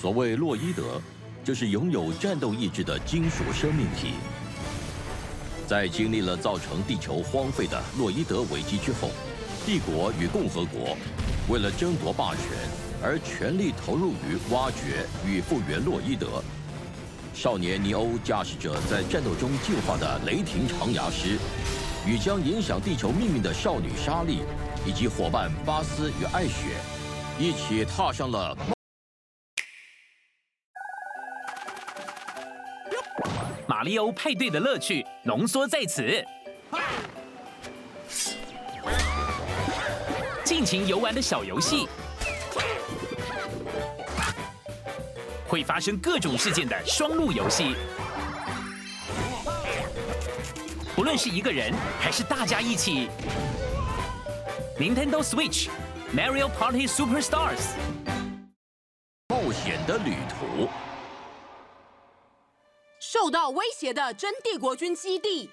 所谓洛伊德，就是拥有战斗意志的金属生命体。在经历了造成地球荒废的洛伊德危机之后，帝国与共和国为了争夺霸权而全力投入于挖掘与复原洛伊德。少年尼欧驾驶着在战斗中进化的雷霆长牙狮，与将影响地球命运的少女莎莉，以及伙伴巴斯与艾雪，一起踏上了。马里欧派对的乐趣浓缩在此，尽情游玩的小游戏，会发生各种事件的双路游戏，不论是一个人还是大家一起，Nintendo Switch Mario Party Superstars，冒险的旅途。到威胁的真帝国军基地。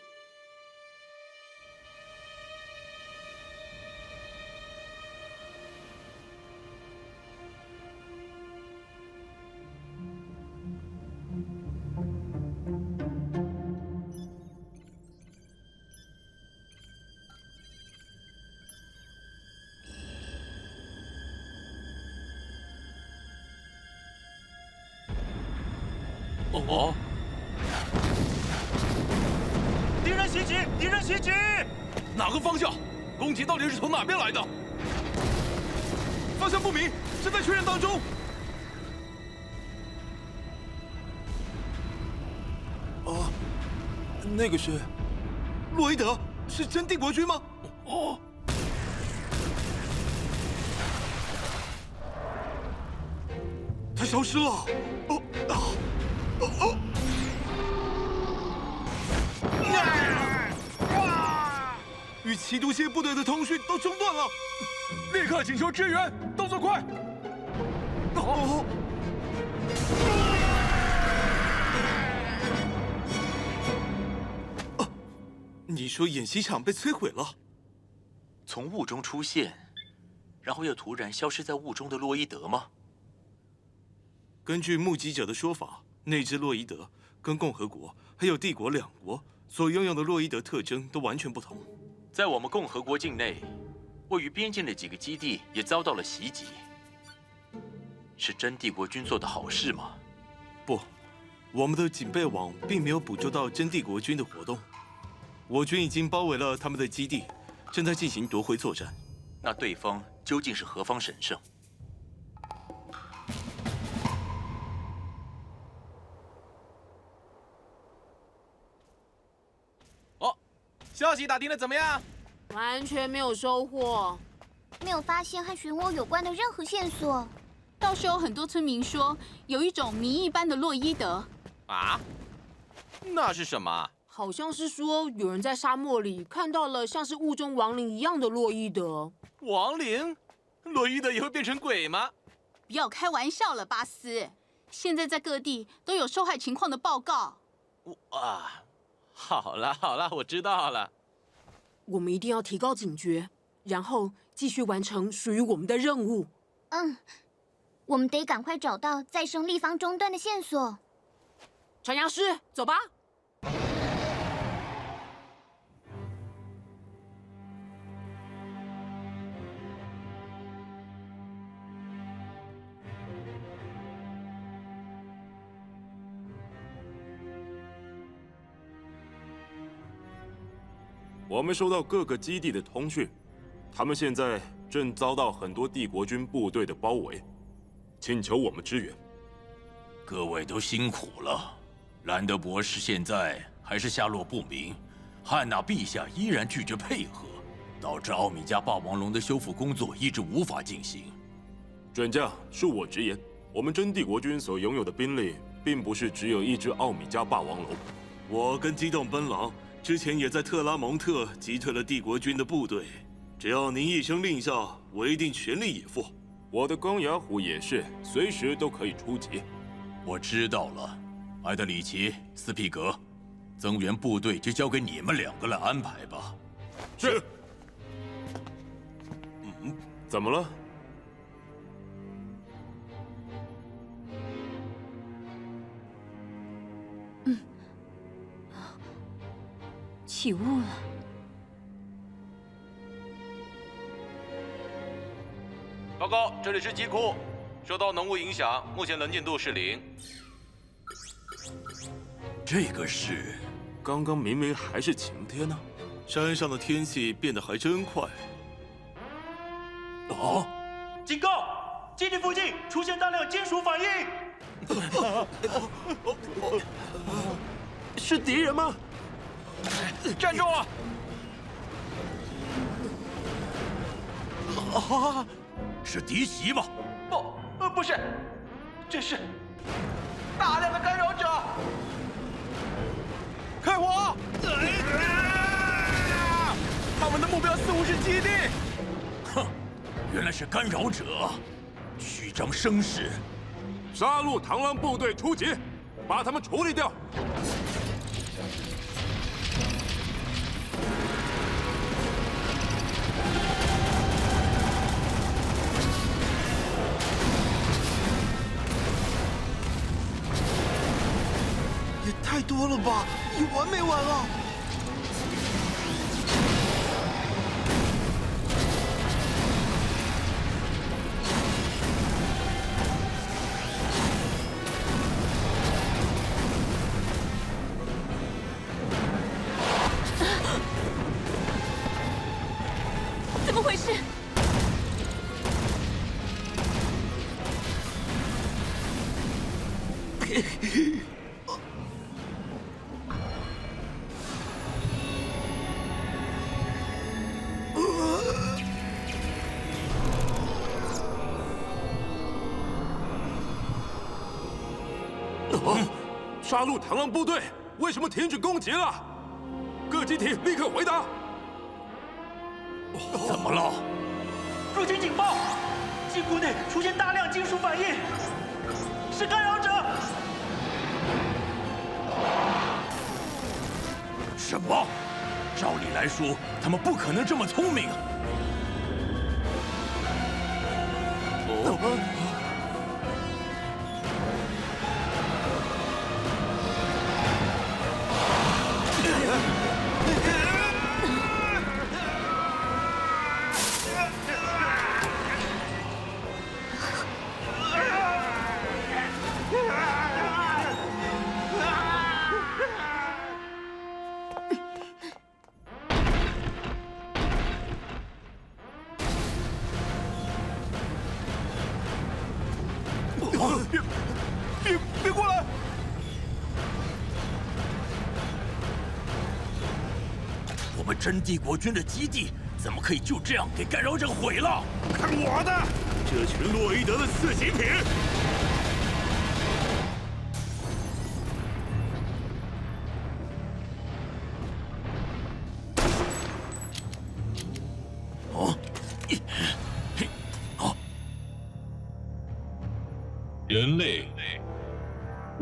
哦。袭击！敌人袭击！哪个方向？攻击到底是从哪边来的？方向不明，正在确认当中。啊，那个是洛伊德，是真帝国军吗？哦，他消失了。哦啊，哦哦。与奇毒蝎部队的通讯都中断了，立刻请求支援，动作快！哦，啊，你说演习场被摧毁了？从雾中出现，然后又突然消失在雾中的洛伊德吗？根据目击者的说法，那只洛伊德跟共和国还有帝国两国所拥有的洛伊德特征都完全不同。在我们共和国境内，位于边境的几个基地也遭到了袭击。是真帝国军做的好事吗？不，我们的警备网并没有捕捉到真帝国军的活动。我军已经包围了他们的基地，正在进行夺回作战。那对方究竟是何方神圣？息打听的怎么样？完全没有收获，没有发现和漩涡有关的任何线索。倒是有很多村民说，有一种谜一般的洛伊德。啊？那是什么？好像是说有人在沙漠里看到了像是雾中亡灵一样的洛伊德。亡灵？洛伊德也会变成鬼吗？不要开玩笑了，巴斯。现在在各地都有受害情况的报告。我啊！好了好了，我知道了。我们一定要提高警觉，然后继续完成属于我们的任务。嗯。我们得赶快找到再生立方中断的线索。传扬师，走吧。我们收到各个基地的通讯，他们现在正遭到很多帝国军部队的包围，请求我们支援。各位都辛苦了，兰德博士现在还是下落不明，汉娜陛下依然拒绝配合，导致奥米加霸王龙的修复工作一直无法进行。准将，恕我直言，我们真帝国军所拥有的兵力，并不是只有一只奥米加霸王龙。我跟机动奔狼。之前也在特拉蒙特击退了帝国军的部队，只要您一声令下，我一定全力以赴。我的钢牙虎也是，随时都可以出击。我知道了，艾德里奇、斯皮格，增援部队就交给你们两个来安排吧。是。嗯，怎么了？嗯起雾了。报告，这里是机库，受到浓雾影响，目前能见度是零。这个是，刚刚明明还是晴天呢，山上的天气变得还真快。哦，警告！基地附近出现大量金属反应。是敌人吗？站住！啊，是敌袭吗？不，呃，不是，这是大量的干扰者。开火！他们的目标似乎是基地。哼，原来是干扰者，虚张声势。杀戮螳螂部队出击，把他们处理掉。多了吧，有完没完啊？杀戮螳螂部队为什么停止攻击了？各机体立刻回答！怎么了？入侵警报！机库内出现大量金属反应，是干扰者！什么？照理来说，他们不可能这么聪明。哦。别别别过来！我们真帝国军的基地怎么可以就这样给干扰者毁了？看我的！这群洛伊德的四级品！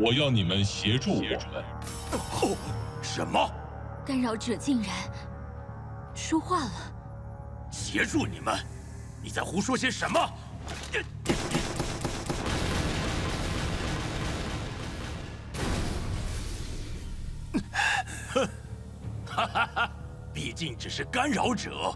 我要你们协助我。们吼什么？干扰者竟然说话了。协助你们？你在胡说些什么？哈哈哈毕竟只是干扰者。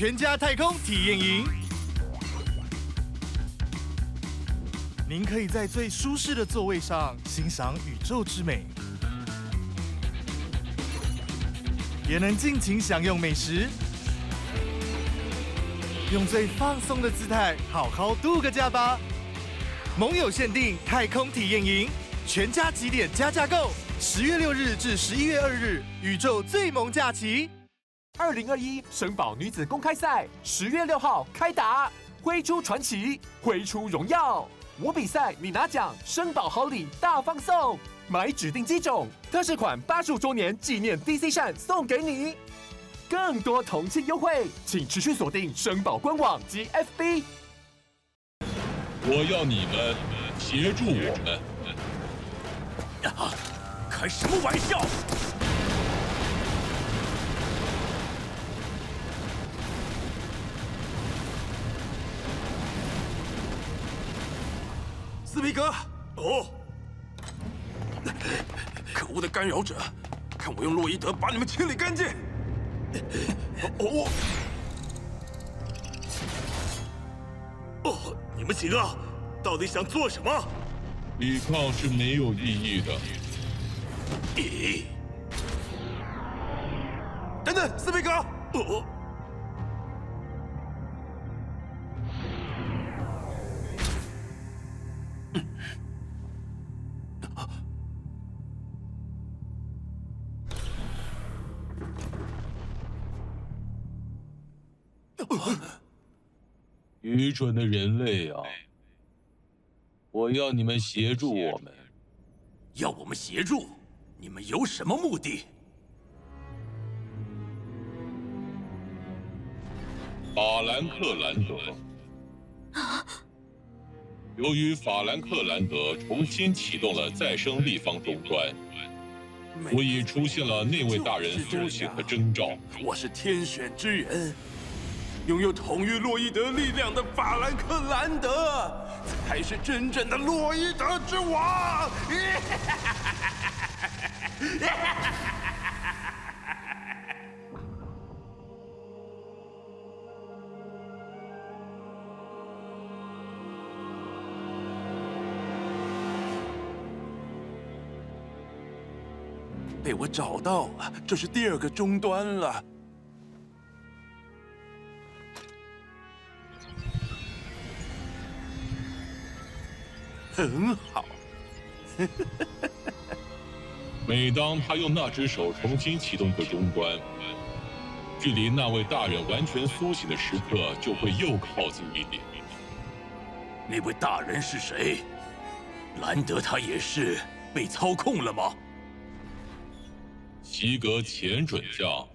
全家太空体验营。您可以在最舒适的座位上欣赏宇宙之美，也能尽情享用美食，用最放松的姿态好好度个假吧。盟友限定太空体验营，全家集点加价购。十月六日至十一月二日，宇宙最萌假期。二零二一生宝女子公开赛十月六号开打，挥出传奇，挥出荣耀。我比赛，你拿奖，生宝好礼大放送，买指定机种，特仕款八十五周年纪念 DC 扇送给你，更多同庆优惠，请持续锁定生宝官网及 FB。我要你们协助我们。啊开什么玩笑！斯皮格，哦，可恶的干扰者，看我用洛伊德把你们清理干净！哦，哦，你们几个到底想做什么？抵抗是没有意义的。咦？等等，斯皮格！哦。愚蠢的人类啊！我要你们协助我们。要我们协助？你们有什么目的？法兰克兰德。由于法兰克兰德重新启动了再生立方终端，所以出现了那位大人苏醒的征兆。我是天选之人，拥有统御洛伊德力量的法兰克兰德，才是真正的洛伊德之王。被我找到了，这是第二个终端了。很好。每当他用那只手重新启动个终端，距离那位大人完全苏醒的时刻就会又靠近一点。那位大人是谁？兰德他也是被操控了吗？西格前准将，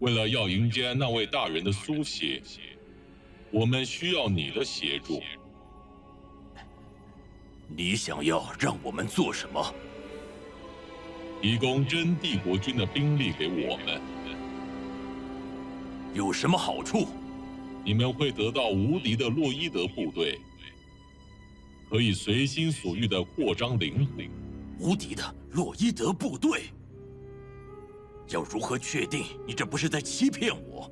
为了要迎接那位大人的苏醒，我们需要你的协助。你想要让我们做什么？提供真帝国军的兵力给我们，有什么好处？你们会得到无敌的洛伊德部队，可以随心所欲的扩张领土。无敌的洛伊德部队？要如何确定你这不是在欺骗我？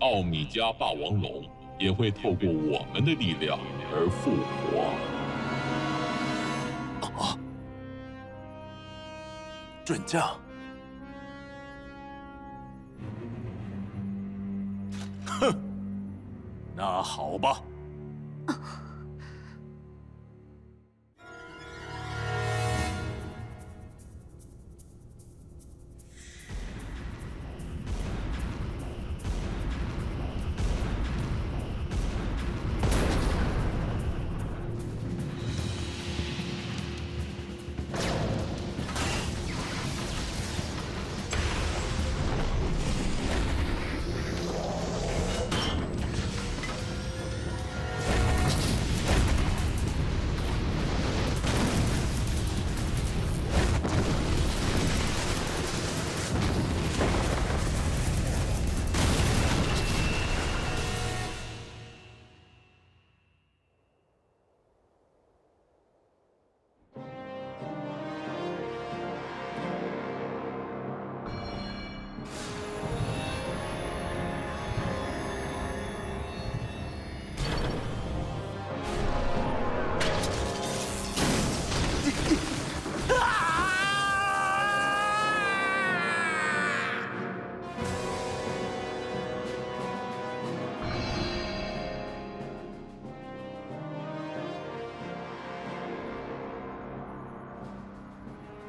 奥米加霸王龙也会透过我们的力量而复活。准将，哼，那好吧。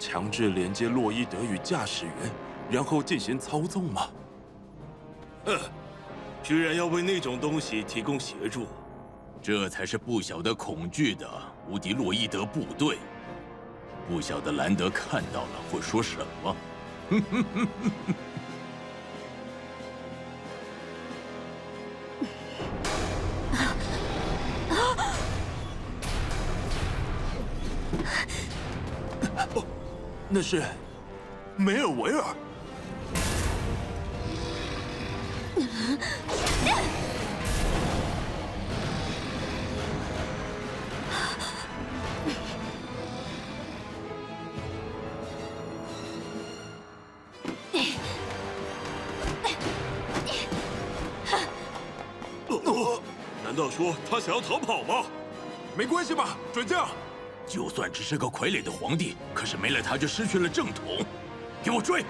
强制连接洛伊德与驾驶员，然后进行操纵吗？哼，居然要为那种东西提供协助，这才是不晓得恐惧的无敌洛伊德部队。不晓得兰德看到了会说什么？是梅尔维尔。难道说他想要逃跑吗？没关系吧，准将。就算只是个傀儡的皇帝，可是没了他就失去了正统。给我追！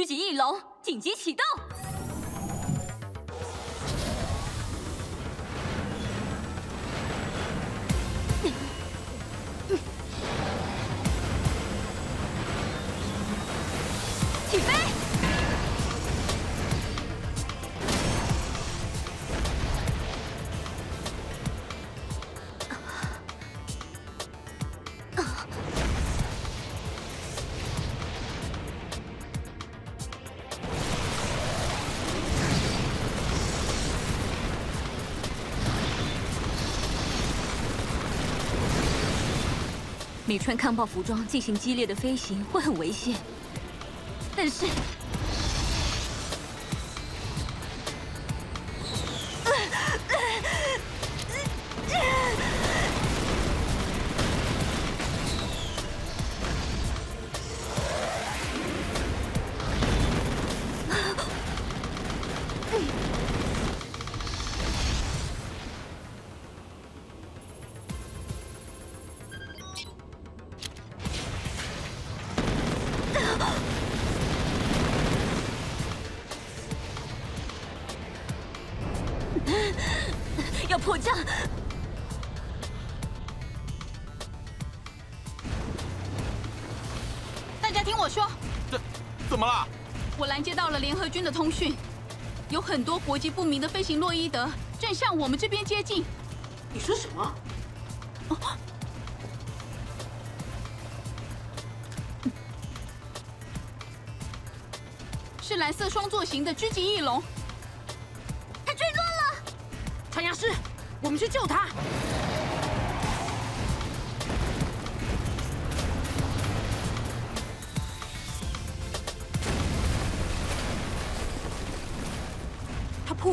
狙击翼龙紧急启动！没穿抗爆服装进行激烈的飞行会很危险，但是。听我说，这怎么了？我拦截到了联合军的通讯，有很多国籍不明的飞行洛伊德正向我们这边接近。你说什么？哦，是蓝色双座型的狙击翼龙。它坠落了传牙师，我们去救他。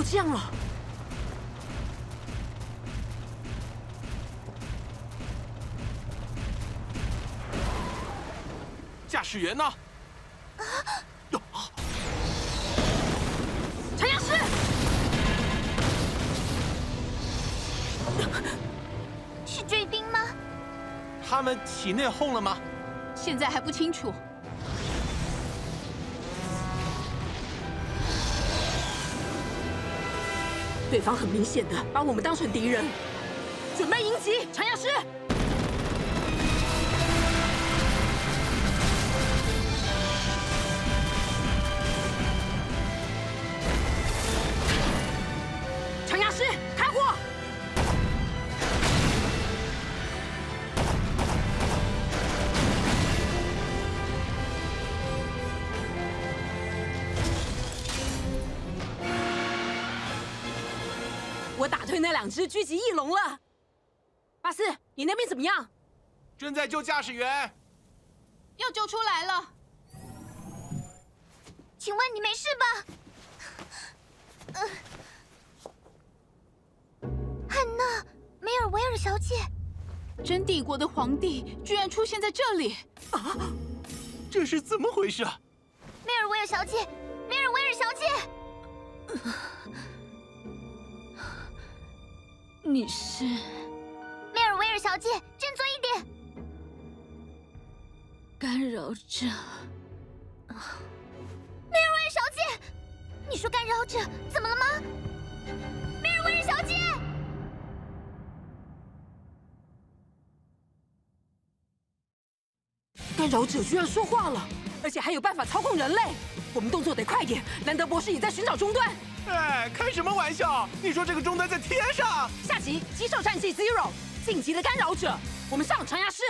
降了。驾驶员呢？是追兵吗？他们起内讧了吗？现在还不清楚。对方很明显的把我们当成敌人，准备迎击，长药师。两只狙击翼龙了。巴斯，你那边怎么样？正在救驾驶员。要救出来了。请问你没事吧？呃，汉娜·梅尔维尔小姐，真帝国的皇帝居然出现在这里！啊！这是怎么回事啊？梅尔维尔小姐，梅尔维尔小姐，你是？梅尔维尔小姐，振作一点。干扰者。梅尔维尔小姐，你说干扰者怎么了吗？梅尔维尔小姐。干扰者居然说话了，而且还有办法操控人类。我们动作得快点，兰德博士也在寻找终端。哎，开什么玩笑？你说这个终端在天上？下集《极兽战记 Zero》，晋级的干扰者，我们上长牙市。